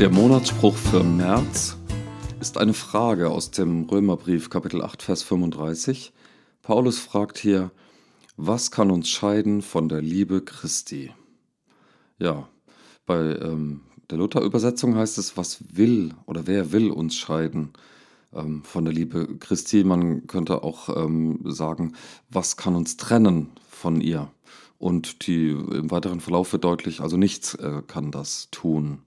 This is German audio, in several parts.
Der Monatsspruch für März ist eine Frage aus dem Römerbrief Kapitel 8 Vers 35. Paulus fragt hier, was kann uns scheiden von der Liebe Christi? Ja, bei ähm, der Luther-Übersetzung heißt es, was will oder wer will uns scheiden ähm, von der Liebe Christi? Man könnte auch ähm, sagen, was kann uns trennen von ihr? Und die im weiteren Verlauf wird deutlich, also nichts äh, kann das tun.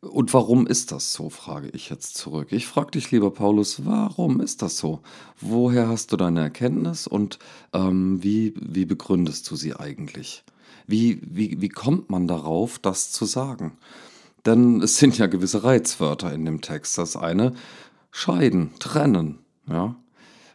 Und warum ist das so, frage ich jetzt zurück. Ich frage dich, lieber Paulus, warum ist das so? Woher hast du deine Erkenntnis und ähm, wie, wie begründest du sie eigentlich? Wie, wie, wie kommt man darauf, das zu sagen? Denn es sind ja gewisse Reizwörter in dem Text. Das eine, scheiden, trennen, ja.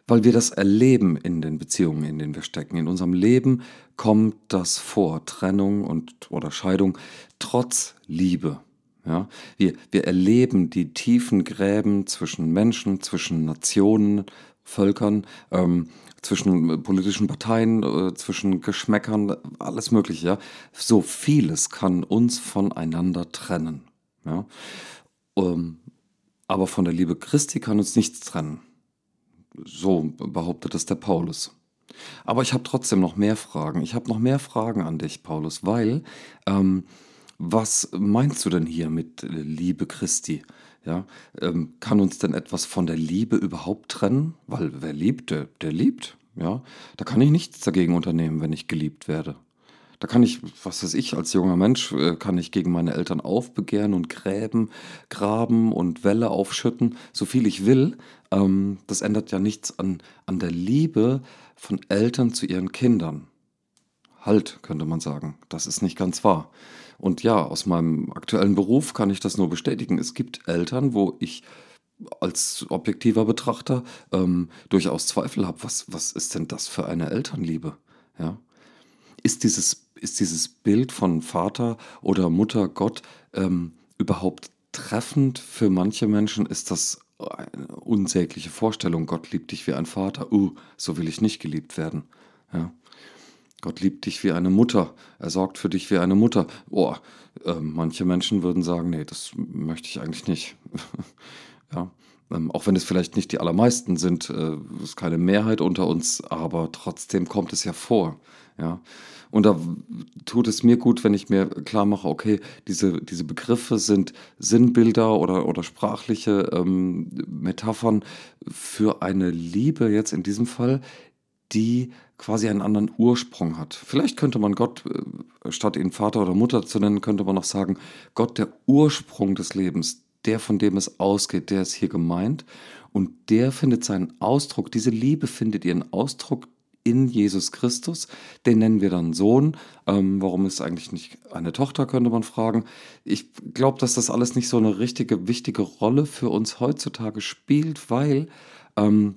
Weil wir das erleben in den Beziehungen, in denen wir stecken. In unserem Leben kommt das vor, Trennung und oder Scheidung, trotz Liebe. Ja, wir, wir erleben die tiefen Gräben zwischen Menschen, zwischen Nationen, Völkern, ähm, zwischen politischen Parteien, äh, zwischen Geschmäckern, alles Mögliche. Ja? So vieles kann uns voneinander trennen. Ja? Ähm, aber von der Liebe Christi kann uns nichts trennen. So behauptet es der Paulus. Aber ich habe trotzdem noch mehr Fragen. Ich habe noch mehr Fragen an dich, Paulus, weil ähm, was meinst du denn hier mit äh, Liebe Christi? Ja, ähm, kann uns denn etwas von der Liebe überhaupt trennen? Weil wer liebt, der, der liebt. Ja, da kann ich nichts dagegen unternehmen, wenn ich geliebt werde. Da kann ich, was weiß ich, als junger Mensch, äh, kann ich gegen meine Eltern aufbegehren und gräben, graben und Welle aufschütten, so viel ich will. Ähm, das ändert ja nichts an, an der Liebe von Eltern zu ihren Kindern. Halt, könnte man sagen. Das ist nicht ganz wahr. Und ja, aus meinem aktuellen Beruf kann ich das nur bestätigen. Es gibt Eltern, wo ich als objektiver Betrachter ähm, durchaus Zweifel habe, was, was ist denn das für eine Elternliebe? Ja? Ist, dieses, ist dieses Bild von Vater oder Mutter Gott ähm, überhaupt treffend für manche Menschen? Ist das eine unsägliche Vorstellung, Gott liebt dich wie ein Vater? Uh, so will ich nicht geliebt werden. Ja? Gott liebt dich wie eine Mutter. Er sorgt für dich wie eine Mutter. Oh, äh, manche Menschen würden sagen, nee, das möchte ich eigentlich nicht. ja, ähm, auch wenn es vielleicht nicht die allermeisten sind, äh, ist keine Mehrheit unter uns, aber trotzdem kommt es ja vor. Ja, und da tut es mir gut, wenn ich mir klar mache, okay, diese, diese Begriffe sind Sinnbilder oder, oder sprachliche ähm, Metaphern für eine Liebe jetzt in diesem Fall, die quasi einen anderen Ursprung hat. Vielleicht könnte man Gott, äh, statt ihn Vater oder Mutter zu nennen, könnte man noch sagen, Gott, der Ursprung des Lebens, der, von dem es ausgeht, der ist hier gemeint. Und der findet seinen Ausdruck, diese Liebe findet ihren Ausdruck in Jesus Christus. Den nennen wir dann Sohn. Ähm, warum ist eigentlich nicht eine Tochter, könnte man fragen. Ich glaube, dass das alles nicht so eine richtige, wichtige Rolle für uns heutzutage spielt, weil ähm,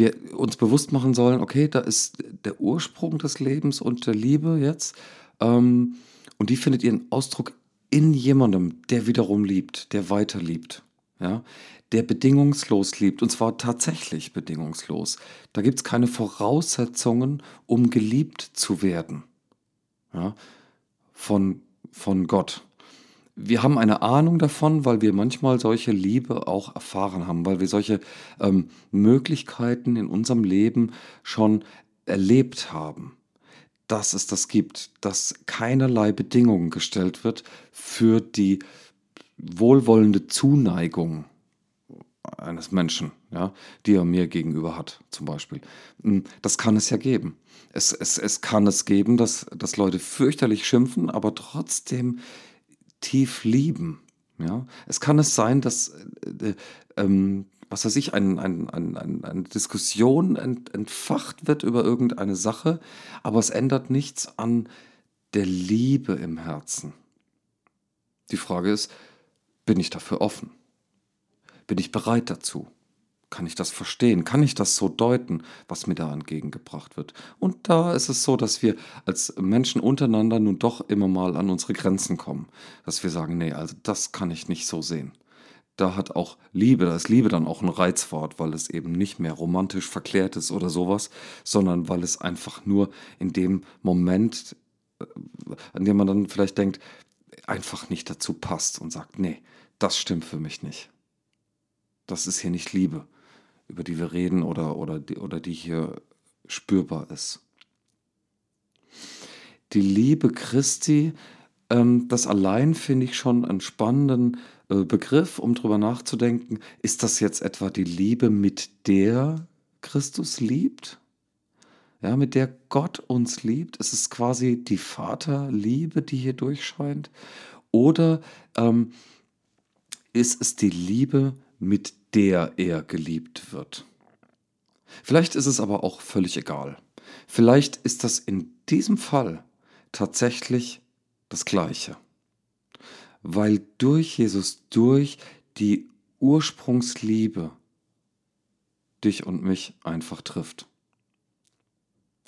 wir uns bewusst machen sollen, okay, da ist der Ursprung des Lebens und der Liebe jetzt. Ähm, und die findet ihren Ausdruck in jemandem, der wiederum liebt, der weiter liebt. Ja, der bedingungslos liebt, und zwar tatsächlich bedingungslos. Da gibt es keine Voraussetzungen, um geliebt zu werden. Ja, von, von Gott wir haben eine Ahnung davon, weil wir manchmal solche Liebe auch erfahren haben, weil wir solche ähm, Möglichkeiten in unserem Leben schon erlebt haben, dass es das gibt, dass keinerlei Bedingungen gestellt wird für die wohlwollende Zuneigung eines Menschen, ja, die er mir gegenüber hat, zum Beispiel. Hm, das kann es ja geben. Es, es, es kann es geben, dass, dass Leute fürchterlich schimpfen, aber trotzdem tief lieben. Ja? Es kann es sein, dass, äh, ähm, was weiß ich, ein, ein, ein, eine Diskussion ent, entfacht wird über irgendeine Sache, aber es ändert nichts an der Liebe im Herzen. Die Frage ist, bin ich dafür offen? Bin ich bereit dazu? Kann ich das verstehen? Kann ich das so deuten, was mir da entgegengebracht wird? Und da ist es so, dass wir als Menschen untereinander nun doch immer mal an unsere Grenzen kommen. Dass wir sagen, nee, also das kann ich nicht so sehen. Da hat auch Liebe, da ist Liebe dann auch ein Reizwort, weil es eben nicht mehr romantisch verklärt ist oder sowas, sondern weil es einfach nur in dem Moment, äh, an dem man dann vielleicht denkt, einfach nicht dazu passt und sagt, nee, das stimmt für mich nicht. Das ist hier nicht Liebe, über die wir reden oder, oder, die, oder die hier spürbar ist. Die Liebe Christi, ähm, das allein finde ich schon einen spannenden äh, Begriff, um drüber nachzudenken. Ist das jetzt etwa die Liebe, mit der Christus liebt? Ja, mit der Gott uns liebt? Ist es quasi die Vaterliebe, die hier durchscheint? Oder ähm, ist es die Liebe, mit der er geliebt wird? Vielleicht ist es aber auch völlig egal. Vielleicht ist das in diesem Fall tatsächlich das Gleiche. Weil durch Jesus, durch die Ursprungsliebe dich und mich einfach trifft.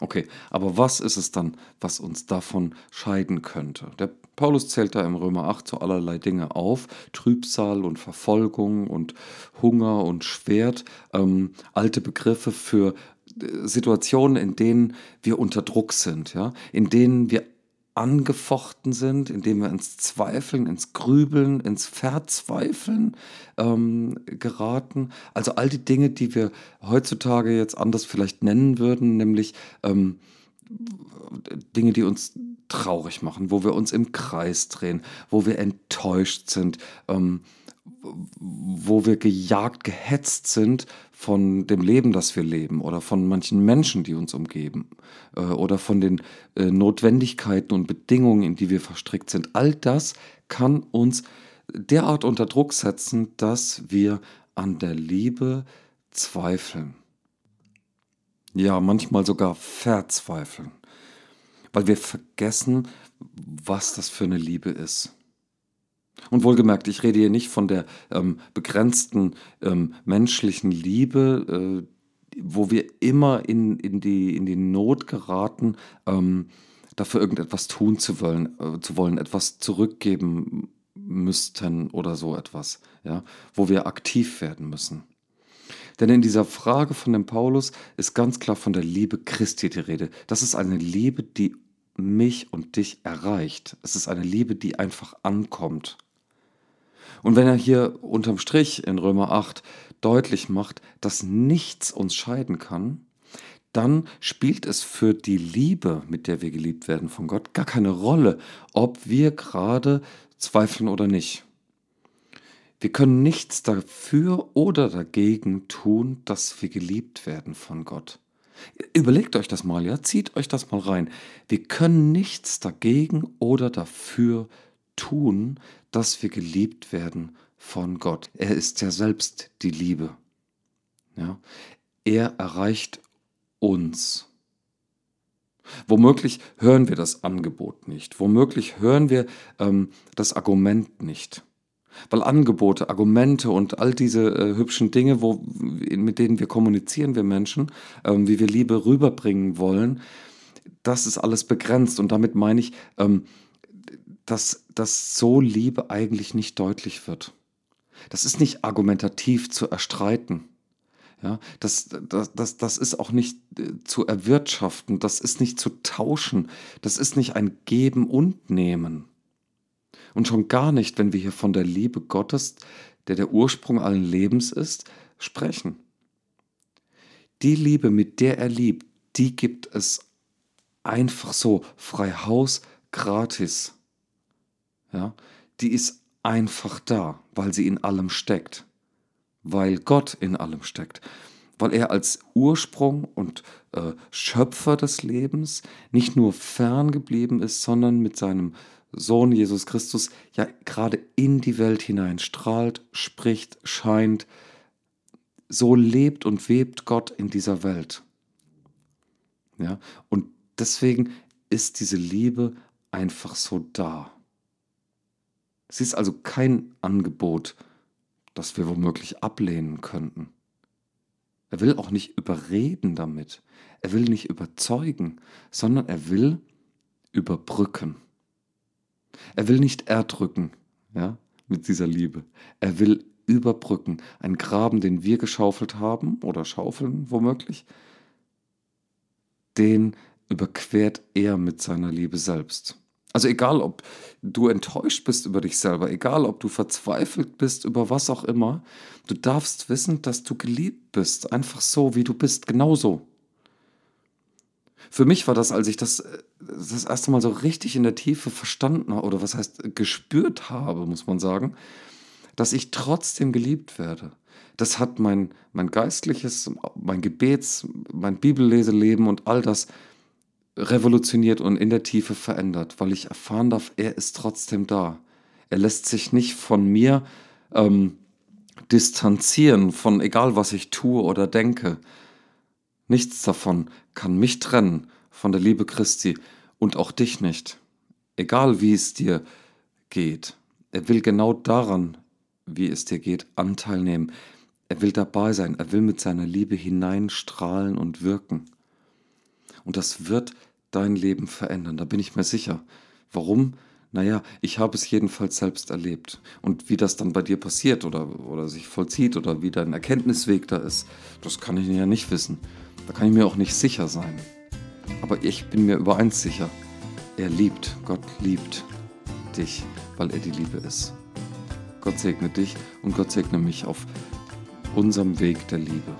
Okay, aber was ist es dann, was uns davon scheiden könnte? Der Paulus zählt da im Römer 8 so allerlei Dinge auf, Trübsal und Verfolgung und Hunger und Schwert, ähm, alte Begriffe für äh, Situationen, in denen wir unter Druck sind, ja, in denen wir angefochten sind, indem wir ins Zweifeln, ins Grübeln, ins Verzweifeln ähm, geraten. Also all die Dinge, die wir heutzutage jetzt anders vielleicht nennen würden, nämlich ähm, Dinge, die uns traurig machen, wo wir uns im Kreis drehen, wo wir enttäuscht sind, ähm, wo wir gejagt, gehetzt sind von dem Leben, das wir leben oder von manchen Menschen, die uns umgeben äh, oder von den äh, Notwendigkeiten und Bedingungen, in die wir verstrickt sind. All das kann uns derart unter Druck setzen, dass wir an der Liebe zweifeln. Ja, manchmal sogar verzweifeln, weil wir vergessen, was das für eine Liebe ist. Und wohlgemerkt, ich rede hier nicht von der ähm, begrenzten ähm, menschlichen Liebe, äh, wo wir immer in, in, die, in die Not geraten, ähm, dafür irgendetwas tun zu wollen, äh, zu wollen, etwas zurückgeben müssten oder so etwas, ja, wo wir aktiv werden müssen. Denn in dieser Frage von dem Paulus ist ganz klar von der Liebe Christi die Rede. Das ist eine Liebe, die mich und dich erreicht. Es ist eine Liebe, die einfach ankommt. Und wenn er hier unterm Strich in Römer 8 deutlich macht, dass nichts uns scheiden kann, dann spielt es für die Liebe, mit der wir geliebt werden von Gott, gar keine Rolle, ob wir gerade zweifeln oder nicht. Wir können nichts dafür oder dagegen tun, dass wir geliebt werden von Gott. Überlegt euch das mal, ja, zieht euch das mal rein. Wir können nichts dagegen oder dafür tun, dass wir geliebt werden von Gott. Er ist ja selbst die Liebe. Ja? Er erreicht uns. Womöglich hören wir das Angebot nicht. Womöglich hören wir ähm, das Argument nicht. Weil Angebote, Argumente und all diese äh, hübschen Dinge, wo, mit denen wir kommunizieren, wir Menschen, ähm, wie wir Liebe rüberbringen wollen, das ist alles begrenzt. Und damit meine ich, ähm, dass, dass so Liebe eigentlich nicht deutlich wird. Das ist nicht argumentativ zu erstreiten. Ja, das, das, das, das ist auch nicht äh, zu erwirtschaften, das ist nicht zu tauschen, das ist nicht ein Geben und Nehmen. Und schon gar nicht, wenn wir hier von der Liebe Gottes, der der Ursprung allen Lebens ist, sprechen. Die Liebe, mit der er liebt, die gibt es einfach so, frei Haus, gratis. Ja, die ist einfach da, weil sie in allem steckt, weil Gott in allem steckt, weil er als Ursprung und äh, Schöpfer des Lebens nicht nur fern geblieben ist, sondern mit seinem Sohn Jesus Christus ja gerade in die Welt hinein strahlt, spricht, scheint. So lebt und webt Gott in dieser Welt. Ja, und deswegen ist diese Liebe einfach so da. Sie ist also kein Angebot, das wir womöglich ablehnen könnten. Er will auch nicht überreden damit. Er will nicht überzeugen, sondern er will überbrücken. Er will nicht erdrücken, ja, mit dieser Liebe. Er will überbrücken. Ein Graben, den wir geschaufelt haben oder schaufeln womöglich, den überquert er mit seiner Liebe selbst. Also egal, ob du enttäuscht bist über dich selber, egal, ob du verzweifelt bist über was auch immer, du darfst wissen, dass du geliebt bist, einfach so, wie du bist, genauso. Für mich war das, als ich das das erste Mal so richtig in der Tiefe verstanden oder was heißt gespürt habe, muss man sagen, dass ich trotzdem geliebt werde. Das hat mein, mein geistliches, mein Gebets, mein Bibelleseleben und all das revolutioniert und in der Tiefe verändert, weil ich erfahren darf, er ist trotzdem da. Er lässt sich nicht von mir ähm, distanzieren, von egal was ich tue oder denke. Nichts davon kann mich trennen von der Liebe Christi und auch dich nicht. Egal wie es dir geht. Er will genau daran, wie es dir geht, Anteil nehmen. Er will dabei sein. Er will mit seiner Liebe hineinstrahlen und wirken. Und das wird dein Leben verändern, da bin ich mir sicher. Warum? Naja, ich habe es jedenfalls selbst erlebt. Und wie das dann bei dir passiert oder, oder sich vollzieht oder wie dein Erkenntnisweg da ist, das kann ich ja nicht wissen. Da kann ich mir auch nicht sicher sein. Aber ich bin mir über eins sicher. Er liebt, Gott liebt dich, weil er die Liebe ist. Gott segne dich und Gott segne mich auf unserem Weg der Liebe.